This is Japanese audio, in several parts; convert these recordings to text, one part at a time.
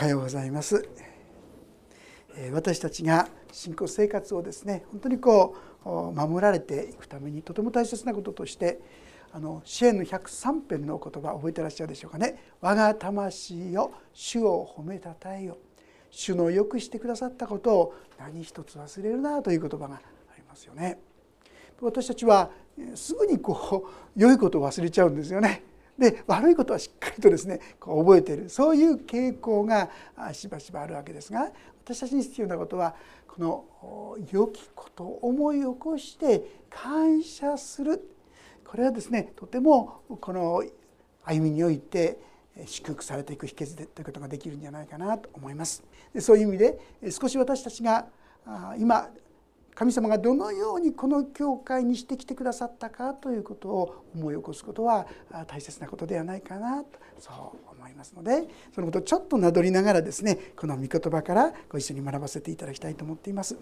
はようございます私たちが信仰生活をですね本当にこう守られていくためにとても大切なこととしてあの支援の103編の言葉覚えてらっしゃるでしょうかね「我が魂よ主を褒めたたえよ」主のよくしてくださったことを何一つ忘れるなという言葉がありますよね。私たちはすぐにこう良いことを忘れちゃうんですよね。で悪いことはしっかりとですねこう覚えているそういう傾向がしばしばあるわけですが私たちに必要なことはこの良きことを思い起こして感謝するこれはですねとてもこの歩みにおいて祝福されていく秘訣でということができるんじゃないかなと思います。そういう意味で少し私たちが今神様がどのようにこの教会にしてきてくださったかということを思い起こすことは大切なことではないかなとそう思いますのでそのことをちょっとなどりながらですねこの御言葉からご一緒に学ばせていただきたいと思っています。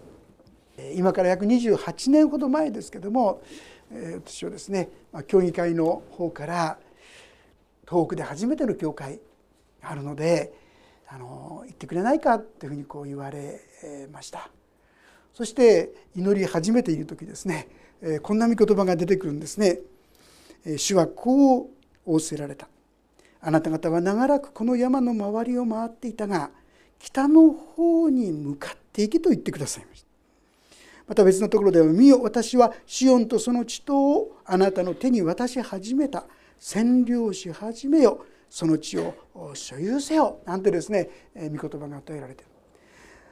今から約28年ほど前ですけども私はですね協議会の方から東北で初めての教会があるのであの行ってくれないかというふうにこう言われました。そして祈り始めている時ですねこんな御言葉が出てくるんですね。主はこう仰せられた。あなた方は長らくこの山の周りを回っていたが北の方に向かっていけと言ってくださいました。また別のところでは「見よ私はシオンとその地頭をあなたの手に渡し始めた占領し始めよその地を所有せよ」なんてですね御言葉が与えられている。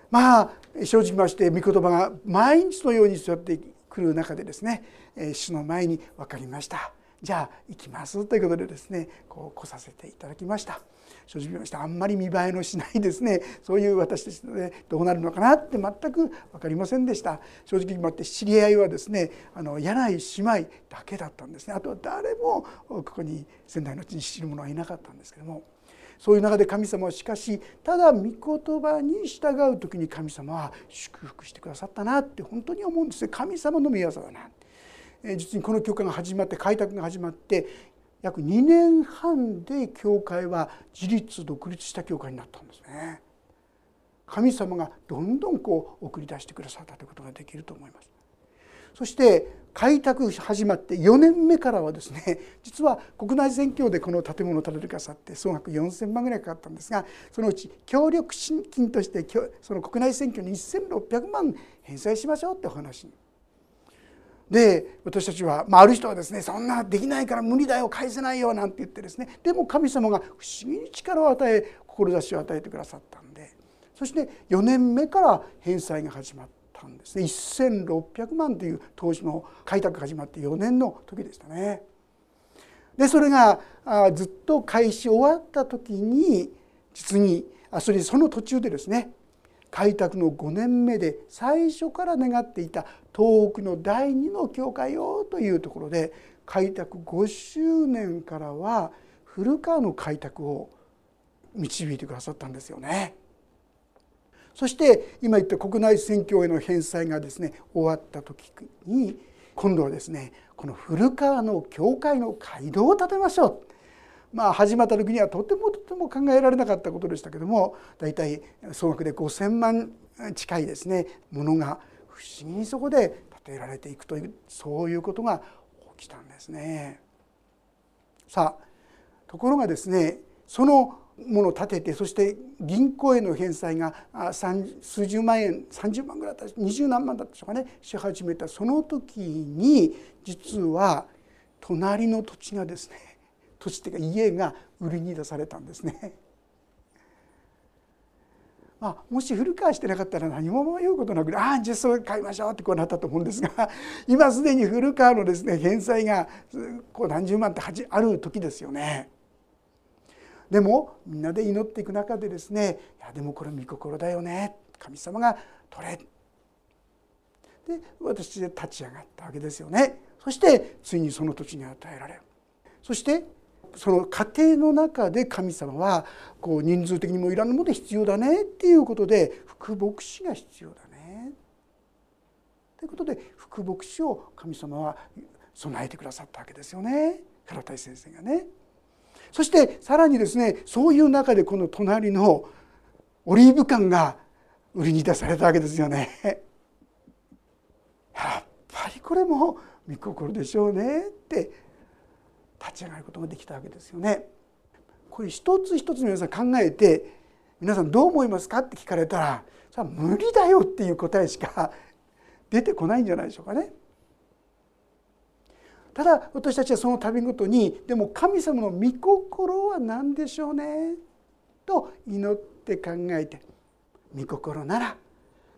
まあ正直まして御言葉が毎日のように座ってくる中でですね主の前に分かりました。じゃあ行きますということでですねこう来させていただきました。正直ましてあんまり見栄えのしないですねそういう私たちでどうなるのかなって全く分かりませんでした。正直言って知り合いはですねあの柳井姉妹だけだったんですね。あとは誰もここに仙台の地に知る者はいなかったんですけども。そういう中で神様はしかしただ御言葉に従う時に神様は祝福してくださったなって本当に思うんですね神様の御業だな。実にこの教会が始まって開拓が始まって約2年半で教会は自立独立した教会になったんですね。神様がどんどんこう送り出してくださったということができると思います。そして開拓始まって4年目からはですね 実は国内選挙でこの建物を建ててくださって総額4,000万ぐらいかかったんですがそのうち協力金としてその国内選挙に1,600万返済しましょうってお話にで私たちは、まあ、ある人はですねそんなできないから無理だよ返せないよなんて言ってですねでも神様が不思議に力を与え志を与えてくださったんでそして4年目から返済が始まった。たんですね1600万という当時の開拓が始まって4年の時でしたね。でそれがずっと開始終わった時に実にあそれその途中でですね開拓の5年目で最初から願っていた東北の第二の教会よというところで開拓5周年からは古川の開拓を導いてくださったんですよね。そして今言った国内選挙への返済がですね終わった時に今度はですねこの古川の教会の街道を建てましょう。まあ始まった時にはとてもとても考えられなかったことでしたけども大体総額で5,000万近いですねものが不思議にそこで建てられていくというそういうことが起きたんですね。さあところがですねそのものを立ててそして銀行への返済が数十万円30万ぐらいだった二十何万だったでしょうかねし始めたその時に実は隣の土地がですね 土地っていうか家が売りに出されたんですね。ま あ、もし古川してなかったら何も迷うことなくああじゃあそれ買いましょうってこうなったと思うんですが 今すでに古川のですね返済がこう何十万ってある時ですよね。でもみんなで祈っていく中でですねいやでもこれ御心だよね。神様が取れ。で私で立ち上がったわけですよね。そしてついにその土地に与えられる。そしてその家庭の中で神様はこう人数的にもいらんもので必要だね。っていうことで副牧師が必要だね。ということで副牧師を神様は備えてくださったわけですよね。唐田先生がね。そしてさらにですねそういう中でこの隣のオリーブ感が売りに出されたわけですよね。やっぱりこれも御心でしょうねって立ち上がることができたわけですよね。これ一つ一つ皆さん考えて皆さんどう思いますか？って聞かれたらそれは無理だよっていう答えしか出てこないんじゃないでしょうかね。ただ私たちはその度ごとにでも神様の御心は何でしょうね？と祈って考えて御心なら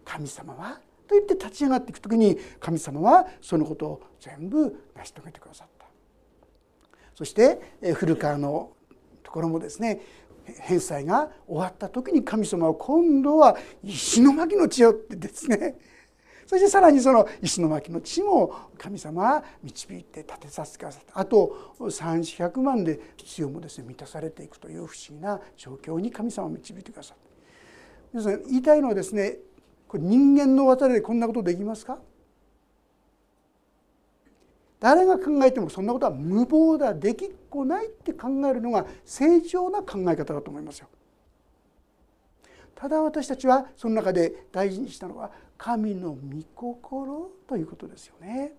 神様は？と言って立ち上がっていく時に神様はそのことを全部成し遂げてくださった。そして古川のところもですね返済が終わった時に神様は今度は石巻の地よってですねそしてさらにその石巻の地も神様は導いて建てさせてくださったあと3400万で必要もですね満たされていくという不思議な状況に神様を導いてくださった皆さん言いたいのはですねこれ人間の技でこんなことできますか？誰が考えてもそんなことは無謀だできっこないって考えるのが正常な考え方だと思いますよ。ただ私たちはその中で大事にしたのは神の御心ということですよね。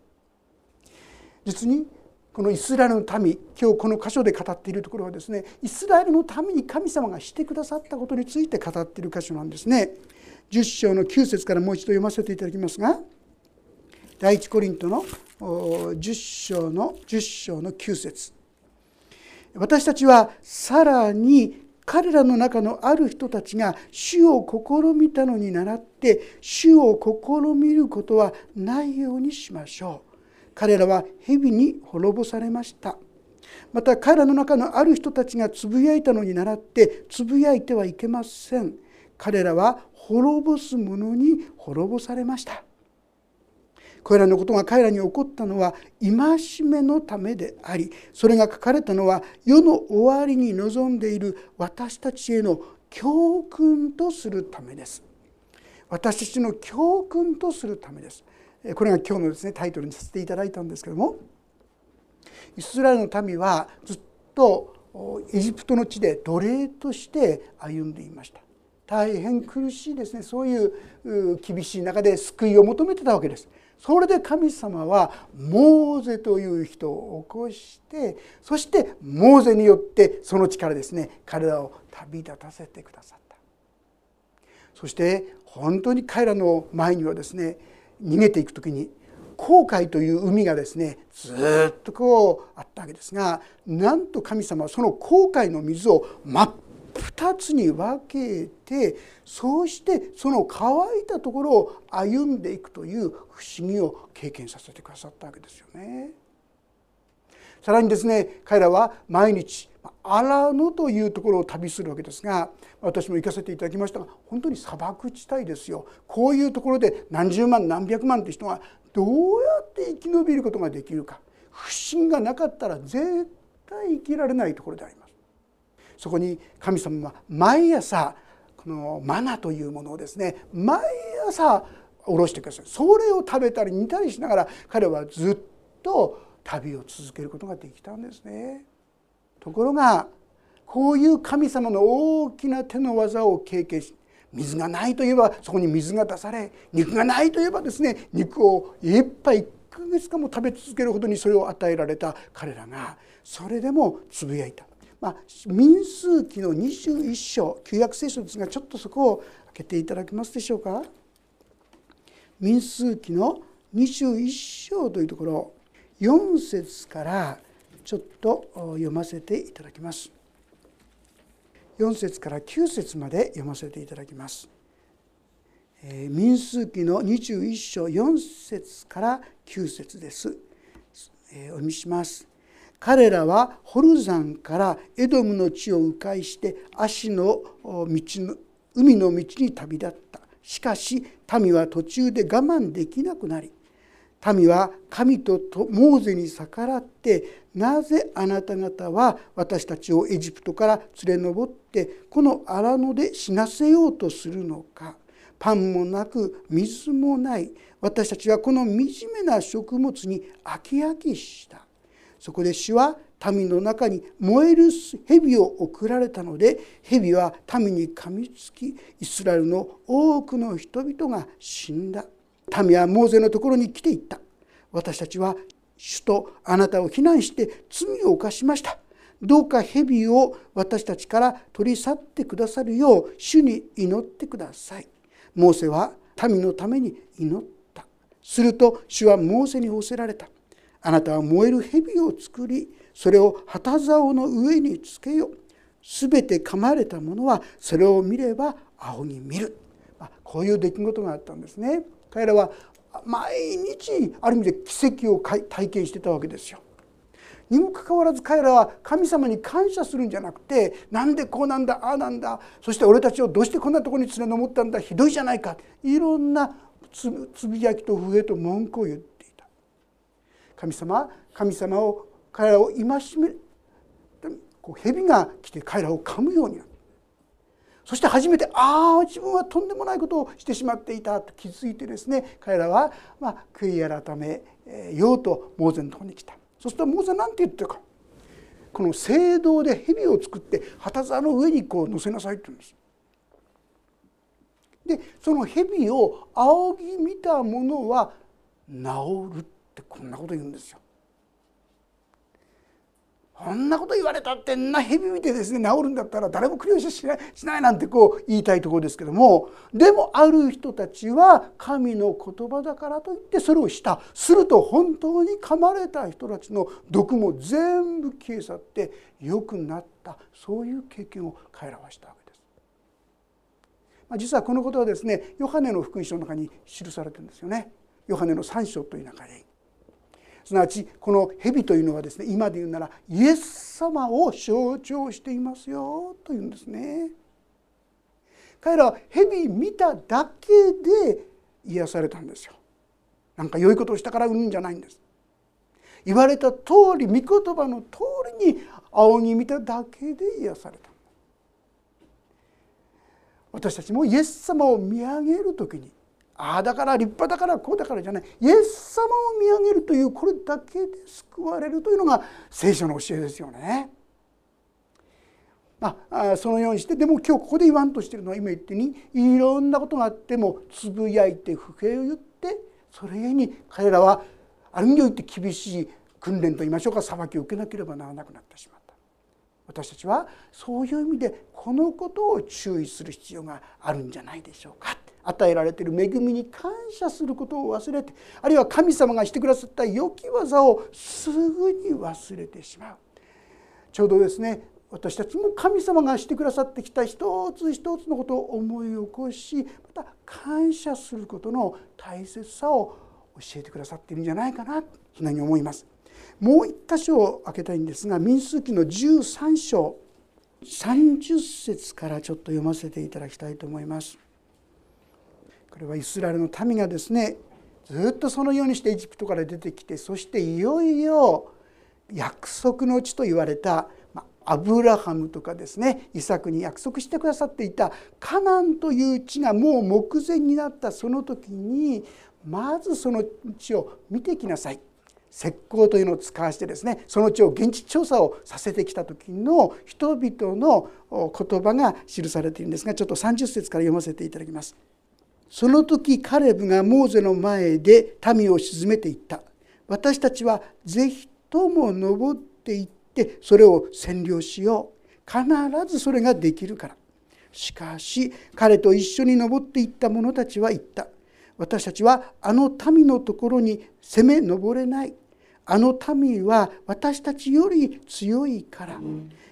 実にこのイスラエルの民今日この箇所で語っているところはですねイスラエルのために神様がしてくださったことについて語っている箇所なんですね。10章の9節からもう一度読ませていただきますが第一コリントの10章の10章の9節私たちはさらに彼らの中のある人たちが主を試みたのに倣って主を試みることはないようにしましょう。彼らは蛇に滅ぼされました。また彼らの中のある人たちがつぶやいたのに倣ってつぶやいてはいけません。彼らは滅ぼす者に滅ぼされました。これらのことが彼らに起こったのは戒めのためでありそれが書かれたのは世の終わりに望んでいる私たちへの教訓とするためです。私たちの教訓とするためです。これが今日のですねタイトルにさせていただいたんですけどもイスラエルの民はずっとエジプトの地で奴隷として歩んでいました。大変苦しいですね。そういう厳しい中で救いを求めてたわけです。それで神様はモーゼという人を起こしてそしてモーゼによってその力ですね彼らを旅立たせてくださった。そして本当に彼らの前にはですね逃げていく時に航海という海がですねずっとこうあったわけですがなんと神様はその航海の水を真っ2つに分けてそうしてその乾いたところを歩んでいくという不思議を経験させてくださったわけですよね。さらにですね彼らは毎日荒野というところを旅するわけですが私も行かせていただきましたが本当に砂漠地帯ですよこういうところで何十万何百万って人がどうやって生き延びることができるか不審がなかったら絶対生きられないところであります。そこに神様は毎朝このマナというものをですね毎朝おろしてくださいそれを食べたり煮たりしながら彼はずっと旅を続けることができたんですね。ところがこういう神様の大きな手の技を経験し水がないといえばそこに水が出され肉がないといえばですね肉をいっぱい1ヶ月間も食べ続けるほどにそれを与えられた彼らがそれでもつぶやいたまあ、民数記の21章旧約聖書ですがちょっとそこを開けていただけますでしょうか？民数記の21章というところ4節からちょっと読ませていただきます。4節から9節まで読ませていただきます。民数記の21章4節から9節です。お読みします。彼らはホルザンからエドムの地を迂回して足の道の海の道に旅立った。しかし民は途中で我慢できなくなり民は神とモーゼに逆らってなぜあなた方は私たちをエジプトから連れ上ってこの荒野で死なせようとするのか。パンもなく水もない。私たちはこの惨めな食物に飽き飽きした。そこで主は民の中に燃える蛇を送られたので蛇は民に噛みつきイスラエルの多くの人々が死んだ。民はモーゼのところに来ていった。私たちは主とあなたを非難して罪を犯しました。どうか蛇を私たちから取り去ってくださるよう主に祈ってください。モーセは民のために祈った。すると主はモーセに仰せられた。あなたは燃える蛇を作りそれを旗竿の上につけよすべて噛まれたものはそれを見れば青に見る。あこういう出来事があったんですね。彼らは毎日ある意味で奇跡を体験してたわけですよ。にもかかわらず彼らは神様に感謝するんじゃなくてなんでこうなんだああなんだそして俺たちをどうしてこんなとこに連れ上ったんだひどいじゃないかいろんなつぶやきと不平と文句を言って神様神様を彼らを戒めこう蛇が来て彼らを噛むようになるそして初めてああ自分はとんでもないことをしてしまっていた。と気づいてですね彼らはまあ悔い改めようとモーゼのところに来た。そしたらモーゼなんて言ってるか。この聖堂で蛇を作って旗座の上にこう乗せなさいって言うんです。でその蛇を仰ぎ見た者は治るってこんなこと言うんですよ。こんなこと言われたってんな蛇見てですね治るんだったら誰も苦慮しないしないなんてこう言いたいところですけどもでもある人たちは神の言葉だからといってそれをしたすると本当に噛まれた人たちの毒も全部消え去って良くなったそういう経験を彼らはしたわけです。まあ、実はこのことはですねヨハネの福音書の中に記されてるんですよね。ヨハネの3章という中にすなわちこの蛇というのはですね今で言うならイエス様を象徴していますよというんですね。彼らは蛇見ただけで癒されたんですよ。なんか良いことをしたからうんじゃないんです。言われた通り御言葉の通りに仰ぎ見ただけで癒された私たちもイエス様を見上げる時にああだから立派だからこうだからじゃないイエス様を見上げるというこれだけで救われるというのが聖書の教えですよね。まあ、そのようにしてでも今日ここで言わんとしてるのは今言ってにいろんなことがあってもつぶやいて不平を言ってそれゆえに彼らはある意味において厳しい訓練といいましょうか裁きを受けなければならなくなってしまった。私たちはそういう意味でこのことを注意する必要があるんじゃないでしょうか。与えられている恵みに感謝することを忘れてあるいは神様がしてくださった良き技をすぐに忘れてしまうちょうどですね私たちも神様がしてくださってきた一つ一つのことを思い起こしまた感謝することの大切さを教えてくださっているんじゃないかなそんなに思います。もう一箇所を開けたいんですが民数記の13章30節からちょっと読ませていただきたいと思います。これはイスラエルの民がですねずっとそのようにしてエジプトから出てきてそしていよいよ約束の地と言われたアブラハムとかですねイサクに約束してくださっていたカナンという地がもう目前になったその時にまずその地を見てきなさい石膏というのを使わしてですねその地を現地調査をさせてきた時の人々の言葉が記されているんですがちょっと30節から読ませていただきます。その時カレブがモーゼの前で民を鎮めていった。私たちは是非とも登っていってそれを占領しよう。必ずそれができるから。しかし彼と一緒に登っていった者たちは言った。私たちはあの民のところに攻め登れない。あの民は私たちより強いから、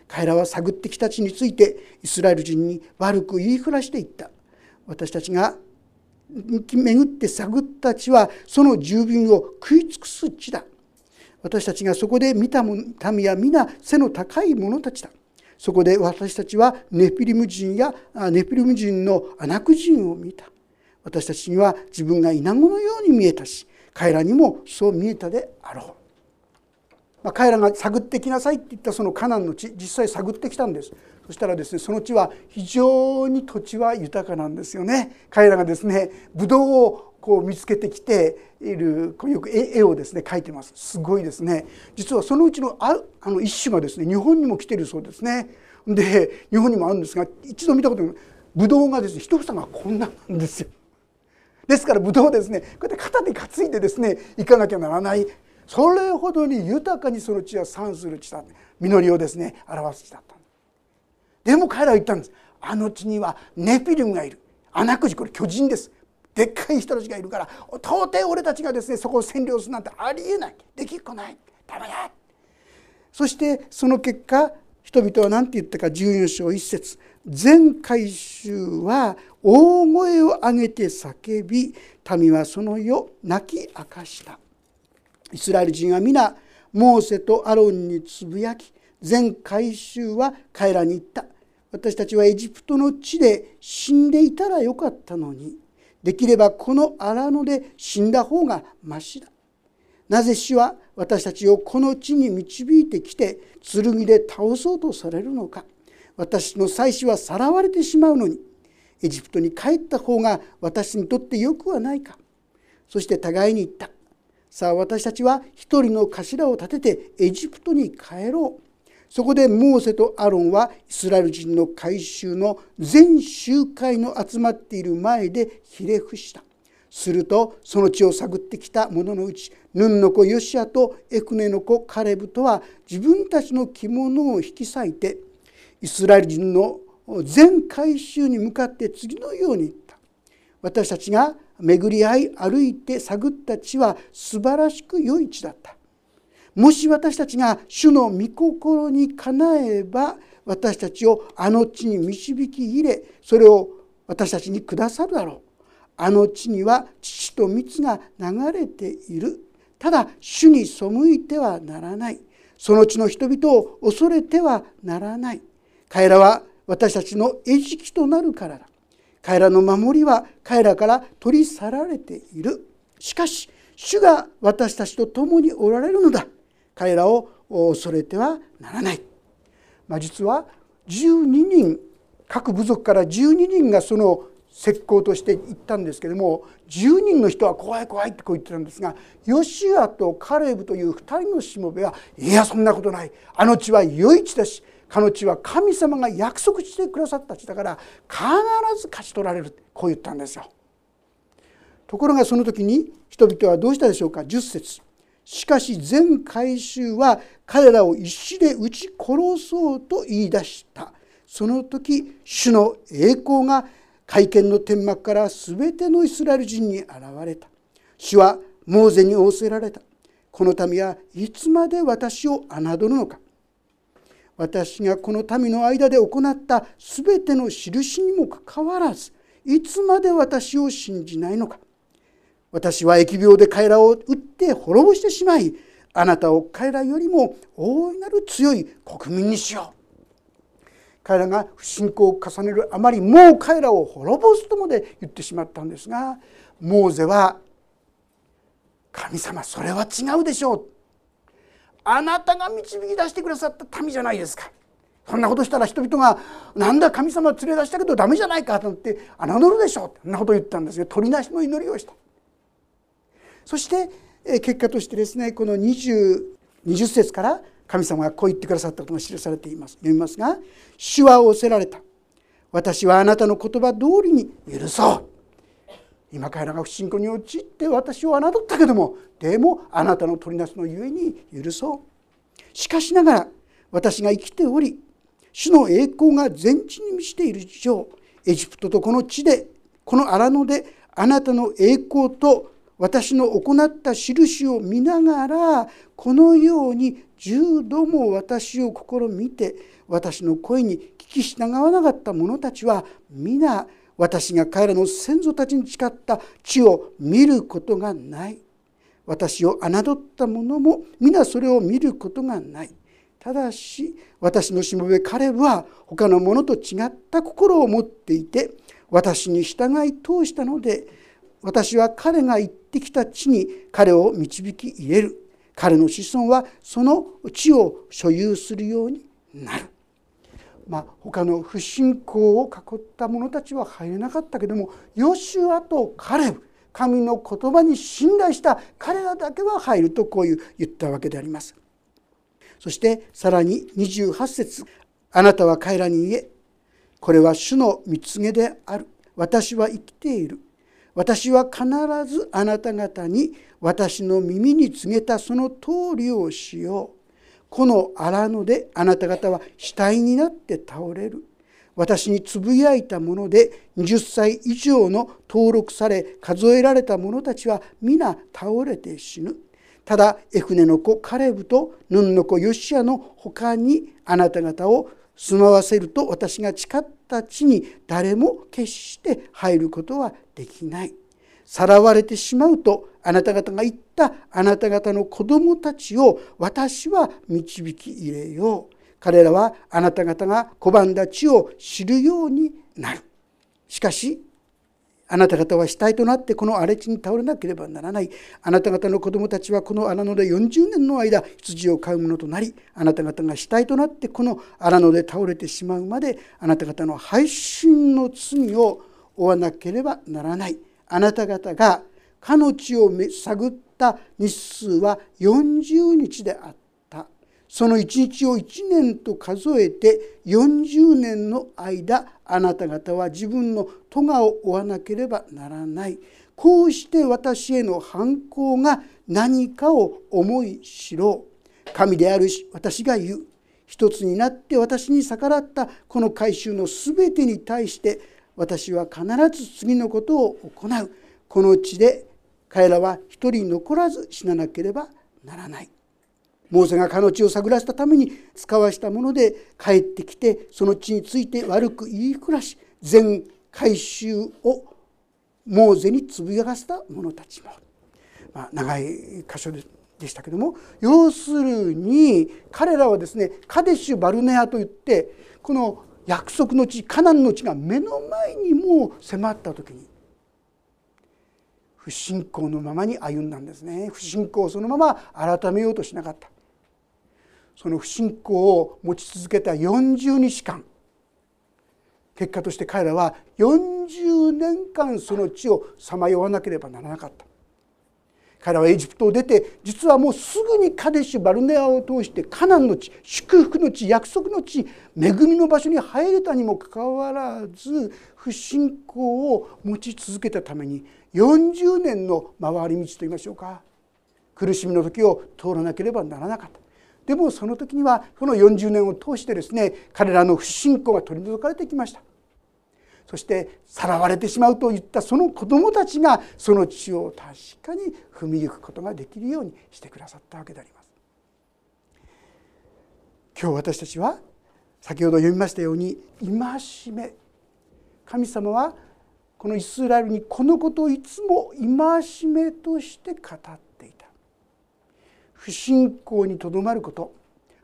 彼らは探ってきた地についてイスラエル人に悪く言いふらしていった。私たちが巡って探った地はその住民を食い尽くす地だ。私たちがそこで見た民は皆背の高い者たちだ。そこで私たちはネピリム人やネピリム人のアナク人を見た。私たちには自分がイナゴのように見えたし彼らにもそう見えたであろう。まあ、彼らが探ってきなさいって言ったそのカナンの地実際探ってきたんです。そしたらですねその地は非常に土地は豊かなんですよね。彼らがですねブドウをこう見つけてきているこうよく絵をですね描いてます。すごいですね。実はそのうちのああの一種がですね日本にも来てるそうですね。で日本にもあるんですが一度見たことない。ブドウがですね一房がこんななんですよ。ですからブドウをですねこうやって肩で担いでですね行かなきゃならない。それほどに豊かにその地は産する地だ。実りをですね表す地だった。でも彼らは言ったんです。あの地にはネピルムがいる。穴くじこれ巨人です。でっかい人たちがいるから到底俺たちがですねそこを占領するなんてありえない。できっこない。ダメだ。そしてその結果人々は何て言ったか。14章1節。全回収は大声を上げて叫び民はその夜泣き明かした。イスラエル人は皆モーセとアロンにつぶやき全回収は彼らに言った。私たちはエジプトの地で死んでいたらよかったのにできればこの荒野で死んだ方がましだ。なぜ死は私たちをこの地に導いてきて剣で倒そうとされるのか。私の妻子はさらわれてしまうのにエジプトに帰った方が私にとってよくはないか。そして互いに言った。さあ私たちは一人の頭を立ててエジプトに帰ろう。そこでモーセとアロンはイスラエル人の改宗の全集会の集まっている前でひれ伏した。するとその地を探ってきた者のうちヌンの子ヨシアとエクネの子カレブとは自分たちの着物を引き裂いてイスラエル人の全改宗に向かって次のように言った。私たちが巡り合い歩いて探った地は素晴らしく良い地だった。もし私たちが主の御心にかなえば私たちをあの地に導き入れそれを私たちにくださるだろう。あの地には父と蜜が流れている。ただ主に背いてはならない。その地の人々を恐れてはならない。彼らは私たちの餌食となるからだ。彼らの守りは彼らから取り去られている。しかし主が私たちと共におられるのだ。彼らを恐れてはならない、まあ、実は12人各部族から12人がその石膏として言ったんですけども10人の人は怖い怖いってこう言ってたんですがヨシアとカレブという2人のしもべはいやそんなことない。あの地は良い地だしかの地は神様が約束してくださった地だから必ず勝ち取られるこう言ったんですよ。ところがその時に人々はどうしたでしょうか？10節。しかし全回収は彼らを石で撃ち殺そうと言い出した。その時主の栄光が会見の天幕から全てのイスラエル人に現れた。主はモーゼに仰せられた。この民はいつまで私を侮るのか？私がこの民の間で行った全ての印にもかかわらずいつまで私を信じないのか。私は疫病で彼らを撃って滅ぼしてしまいあなたを彼らよりも大いなる強い国民にしよう。彼らが不信仰を重ねるあまりもう彼らを滅ぼすとまで言ってしまったんですがモーゼは「神様それは違うでしょう」あなたが導き出してくださった民じゃないですか。そんなことしたら人々が「なんだ神様連れ出したけどダメじゃないか」と思って侮るでしょう。そんなことを言ったんですが取りなしの祈りをした。そして結果としてですねこの 20, 20節から神様がこう言ってくださったことが記されています。読みますが「主は仰せられた。私はあなたの言葉通りに許そう」今彼らが不信仰に陥って私を侮ったけどもでもあなたの取りなすのゆえに許そう。しかしながら私が生きており主の栄光が全地に満ちている以上エジプトとこの地でこの荒野であなたの栄光と私の行った印を見ながらこのように十度も私を試みて私の声に聞き従わなかった者たちは皆私が彼らの先祖たちに誓った地を見ることがない。私を侮った者も皆それを見ることがない。ただし私のしもべカレブは他の者と違った心を持っていて私に従い通したので私は彼が行ってきた地に彼を導き入れる。彼の子孫はその地を所有するようになる。まあ、他の不信仰を囲った者たちは入れなかったけどもヨシュアとカレブ神の言葉に信頼した彼らだけは入るとこういう言ったわけであります。そしてさらに28節あなたは彼らに言え。これは主の蜜げである。私は生きている。私は必ずあなた方に私の耳に告げたその通りをしよう。この荒野であなた方は死体になって倒れる私につぶやいたもので20歳以上の登録され数えられた者たちは皆倒れて死ぬただエフネの子カレブとヌンの子ヨシアの他にあなた方を住まわせると私が誓った地に誰も決して入ることはできない。さらわれてしまうとあなた方が言ったあなた方の子供たちを私は導き入れよう。彼らはあなた方が拒んだ地を知るようになる。しかしあなた方は死体となってこの荒れ地に倒れなければならない。あなた方の子供たちはこの荒野で40年の間羊を飼うものとなり、あなた方が死体となってこの荒野で倒れてしまうまで、あなた方の配信の罪を負わなければならない。あなた方がかの地を探った日数は40日であった。その一日を1年と数えて40年の間あなた方は自分の咎を負わなければならない。こうして私への反抗が何かを思いしろう。神であるし私が言う。一つになって私に逆らったこの改宗の全てに対して私は必ず次のことを行う。この地で彼らは一人残らず死ななければならない。モーセが彼の地を探らせたために使わしたもので帰ってきてその地について悪く言いふらし全回収をモーゼにつぶやかせた者たちも、まあ、長い箇所でしたけども要するに彼らはですねカデシュ・バルネアといってこの約束の地カナンの地が目の前にもう迫った時に不信仰のままに歩んだんですね。不信仰をそのまま改めようとしなかった。その不信仰を持ち続けた40日間。結果として彼らは40年間その地をさまよわなければならなかった。彼らはエジプトを出て実はもうすぐにカデシュ・バルネアを通してカナンの地祝福の地約束の地恵みの場所に入れたにもかかわらず不信仰を持ち続けたために40年の回り道といいましょうか苦しみの時を通らなければならなかった。でもその時にはこの40年を通してですね彼らの不信仰が取り除かれてきました。そしてさらわれてしまうといったその子どもたちがその地を確かに踏みゆくことができるようにしてくださったわけであります。今日私たちは先ほど読みましたように戒め。神様はこのイスラエルにこのことをいつも戒めとして語っていた。不信仰にとどまること。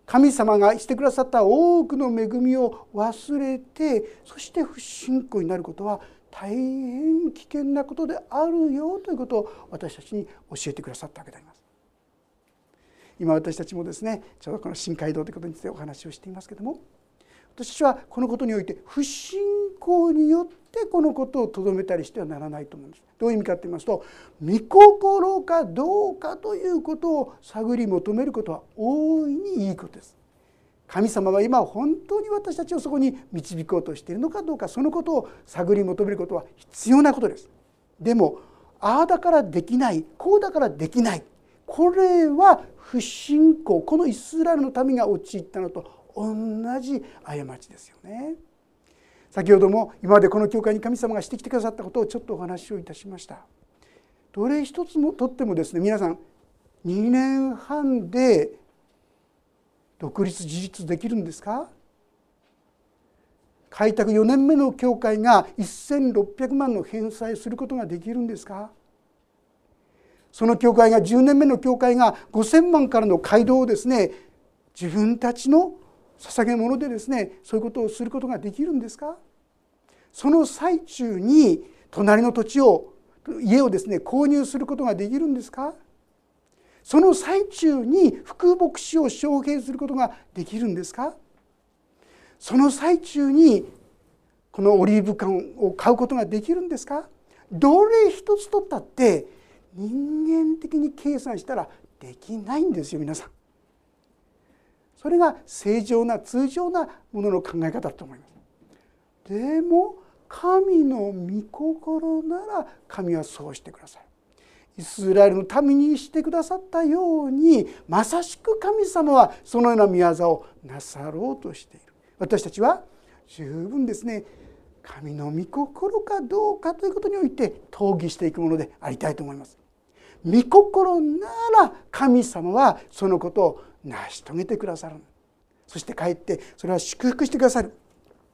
神様がしてくださった多くの恵みを忘れてそして不信仰になることは大変危険なことであるよということを私たちに教えてくださったわけであります。今私たちもですねちょうどこの深海道ということについてお話をしていますけども私はこのことにおいて不信仰によってこのことをとどめたりしてはならないと思うんです。どういう意味かと言いますと御心かどうかということを探り求めることは大いにいいことです。神様は今本当に私たちをそこに導こうとしているのかどうかそのことを探り求めることは必要なことです。でもああだからできないこうだからできないこれは不信仰このイスラエルの民が陥ったのと同じ過ちですよね。先ほども今までこの教会に神様がしてきてくださったことをちょっとお話をいたしました。どれ一つもとってもですね皆さん2年半で独立自立できるんですか？開拓4年目の教会が1600万の返済することができるんですか？その教会が10年目の教会が5,000万からの街道をですね自分たちの捧げ物でですねそういうことをすることができるんですか？その最中に隣の土地を家をですね購入することができるんですか？その最中に副牧師を招聘することができるんですか？その最中にこのオリーブ缶を買うことができるんですか？どれ一つ取ったって人間的に計算したらできないんですよ皆さん。それが正常な通常なものの考え方だと思います。でも神の御心なら神はそうしてください。イスラエルのためにしてくださったようにまさしく神様はそのような御業をなさろうとしている私たちは十分ですね神の御心かどうかということにおいて討議していくものでありたいと思います。御心なら神様はそのことを成し遂げてくださる。そして帰ってそれは祝福してくださる。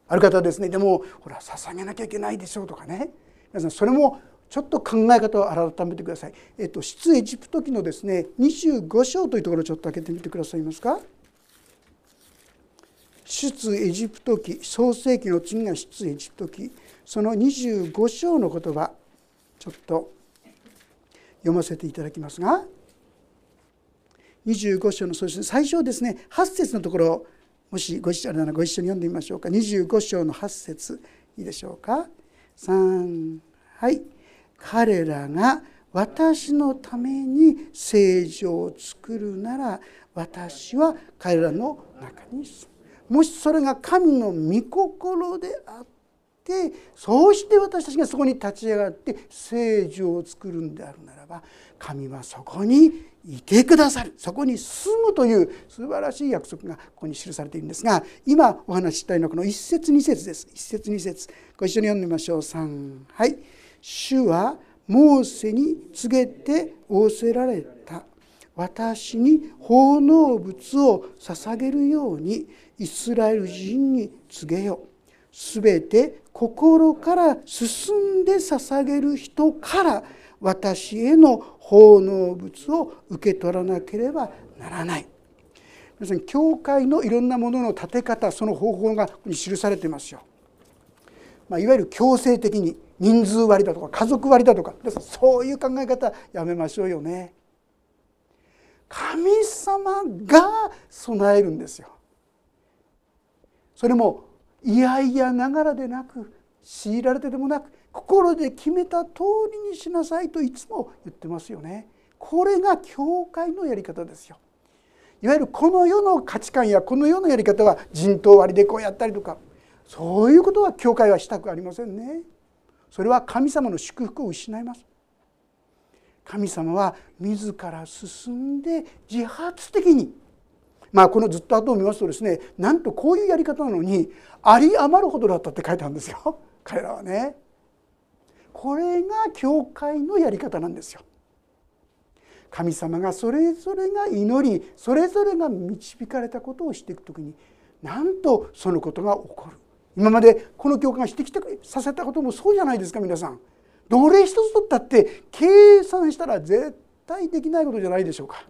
ある方はですねでもほら捧げなきゃいけないでしょうとかね。皆さんそれもちょっと考え方を改めてください。えっと出エジプト記のですね25章というところをちょっと開けてみてくださいますか。出エジプト記創世記の次が出エジプト記。その25章の言葉ちょっと読ませていただきますが。25章のそして最初ですね8節のところもしご一緒ならご一緒に読んでみましょうか。25章の8節いいでしょうか。3はい。彼らが私のために聖女を作るなら私は彼らの中に住む。もしそれが神の御心であったてそうして私たちがそこに立ち上がって聖女を作るんであるならば神はそこにいてくださる。そこに住むという素晴らしい約束がここに記されているんですが今お話ししたいのはこの一節二節です。一節二節。ご一緒に読んでみましょう。3はい。主はモーセに告げて仰せられた。私に奉納物を捧げるようにイスラエル人に告げよすべて心から進んで捧げる人から私への奉納物を受け取らなければならない皆さん教会のいろんなものの立て方その方法がここに記されていますよ、まあ、いわゆる強制的に人数割だとか家族割だとかそういう考え方やめましょうよね。神様が備えるんですよ。それもいやいやながらでなく強いられてでもなく心で決めた通りにしなさいといつも言ってますよね。これが教会のやり方ですよ。いわゆるこの世の価値観やこの世のやり方は人頭割りでこうやったりとかそういうことは教会はしたくありませんね。それは神様の祝福を失います神様は自ら進んで自発的にまあこのずっと後を見ますとですねなんとこういうやり方なのにあり余るほどだったって書いてあるんですよ 彼らはね。これが教会のやり方なんですよ。神様がそれぞれが祈りそれぞれが導かれたことをしていく時になんとそのことが起こる今までこの教会がしてきてさせたこともそうじゃないですか皆さん。どれ一つとったって計算したら絶対できないことじゃないでしょうか。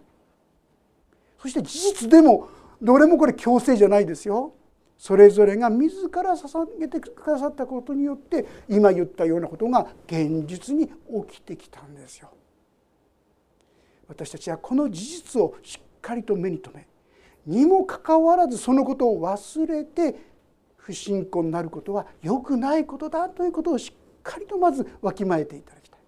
そして事実でもどれもこれ強制じゃないですよ。それぞれが自ら捧げてくださったことによって今言ったようなことが現実に起きてきたんですよ。私たちはこの事実をしっかりと目に留めにもかかわらずそのことを忘れて不信仰になることは良くないことだということをしっかりとまずわきまえていただきたい。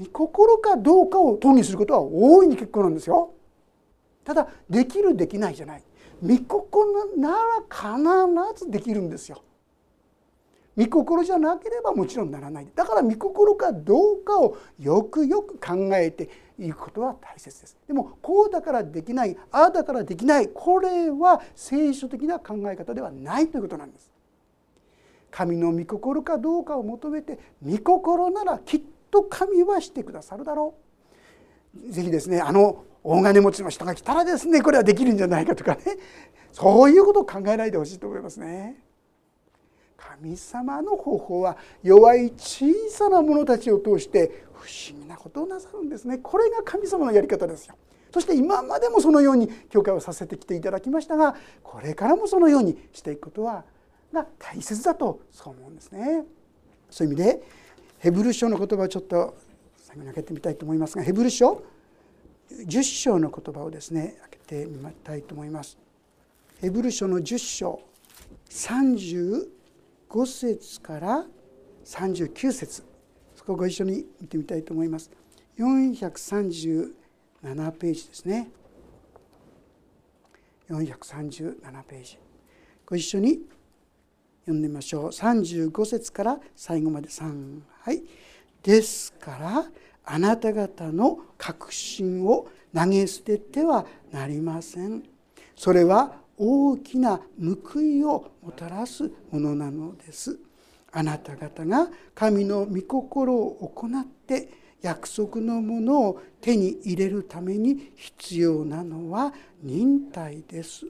御心かどうかを討議することは大いに結構なんですよ。ただできるできないじゃない。御心なら必ずできるんですよ。御心じゃなければもちろんならないだから御心かどうかをよくよく考えていくことは大切ですでもこうだからできないああだからできないこれは聖書的な考え方ではないということなんです神の御心かどうかを求めて御心ならきっと神はしてくださるだろうぜひですねあの大金持ちの人が来たらですねこれはできるんじゃないかとかね。そういうことを考えないでほしいと思いますね。神様の方法は弱い小さな者たちを通して不思議なことをなさるんですね。これが神様のやり方ですよ。そして今までもそのように教会をさせてきていただきましたがこれからもそのようにしていくことはが大切だとそう思うんですね。そういう意味でヘブル書の言葉をちょっと最後に開けてみたいと思いますがヘブル書10章の言葉をですね開けてみたいと思います。ヘブル書の10章35節から39節そこをご一緒に見てみたいと思います。437ページですね。437ページご一緒に読んでみましょう35節から最後まで3はいですからあなた方の確信を投げ捨ててはなりません。それは大きな報いをもたらすものなのです。あなた方が神の御心を行って約束のものを手に入れるために必要なのは忍耐です。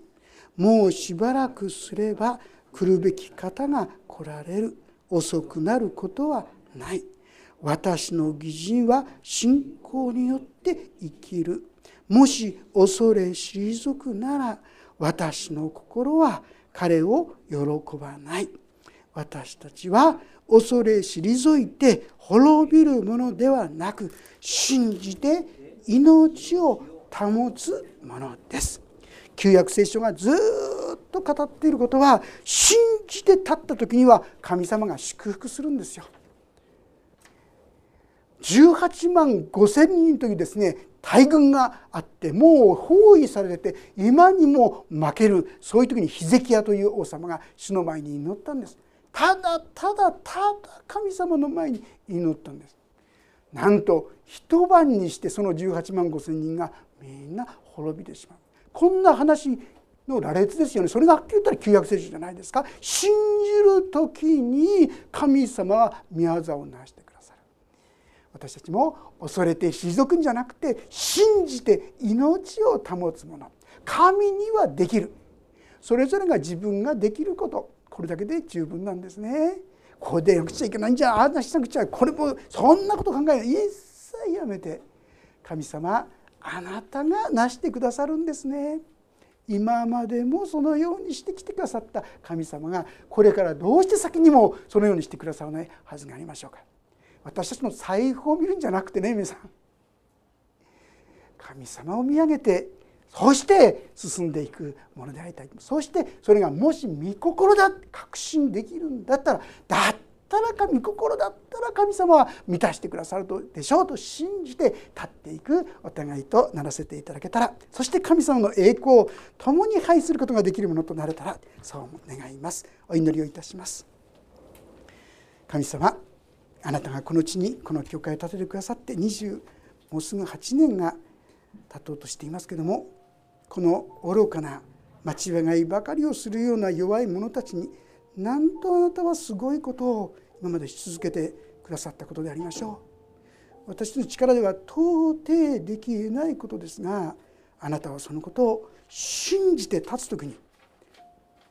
もうしばらくすれば来るべき方が来られる。遅くなることはない。私の義人は信仰によって生きる。もし恐れ退くなら私の心は彼を喜ばない。私たちは恐れ退いて滅びるものではなく信じて命を保つものです。旧約聖書がずっと語っていることは信じて立った時には神様が祝福するんですよ。18万5千人というですね大軍があってもう包囲されて今にも負けるそういう時にヒゼキヤという王様が主の前に祈ったんです。ただただただ神様の前に祈ったんです。なんと一晩にしてその18万5千人がみんな滅びてしまう。こんな話の羅列ですよね。それがはっきり言ったら旧約聖書じゃないですか。信じる時に神様は御業を成してくる。私たちも恐れて退くんじゃなくて信じて命を保つもの。神にはできる。それぞれが自分ができること。これだけで十分なんですね。これでなくちゃいけないんじゃああなしなくちゃこれもそんなこと考えない。一切やめて。神様あなたがなしてくださるんですね。今までもそのようにしてきてくださった神様がこれからどうして先にもそのようにしてくださらないはずがありましょうか。私たちの財布を見るんじゃなくてね皆さん。神様を見上げてそして進んでいくものでありたい。そしてそれがもし御心だ確信できるんだったらだったら神心だったら神様は満たしてくださるでしょうと信じて立っていくお互いとならせていただけたらそして神様の栄光を共に拝することができるものとなれたらそう願います。お祈りをいたします。神様あなたがこの地にこの教会を建ててくださって20もうすぐ8年が経とうとしていますけどもこの愚かな間違いばかりをするような弱い者たちになんとあなたはすごいことを今までし続けてくださったことでありましょう。私の力では到底できないことですがあなたはそのことを信じて立つ時に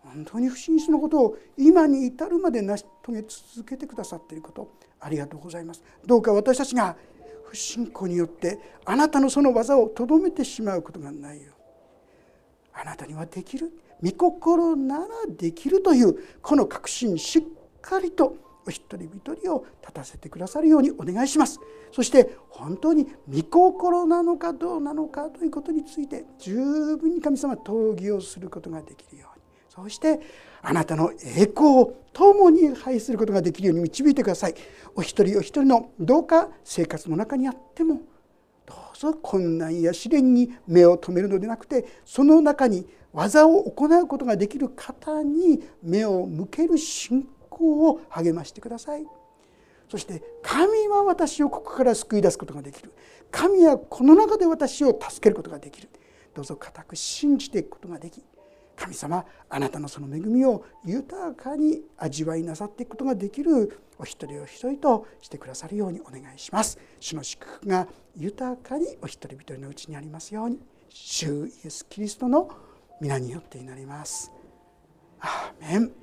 本当に不審者のことを今に至るまで成し遂げ続けてくださっていることありがとうございます。どうか私たちが不信仰によってあなたのその技をとどめてしまうことがないようあなたにはできる御心ならできるというこの確信しっかりとお一人一人を立たせてくださるようにお願いします。そして本当に御心なのかどうなのかということについて十分に神様討議をすることができるようそしてあなたの栄光を共に拝することができるように導いてください。お一人お一人のどうか生活の中にあってもどうぞ困難や試練に目を留めるのでなくてその中に技を行うことができる方に目を向ける信仰を励ましてください。そして神は私をここから救い出すことができる。神はこの中で私を助けることができる。どうぞ固く信じていくことができ神様あなたのその恵みを豊かに味わいなさっていくことができるお一人お一人としてくださるようにお願いします主の祝福が豊かにお一人一人のうちにありますように主イエス・キリストの皆によって祈ります。アーメン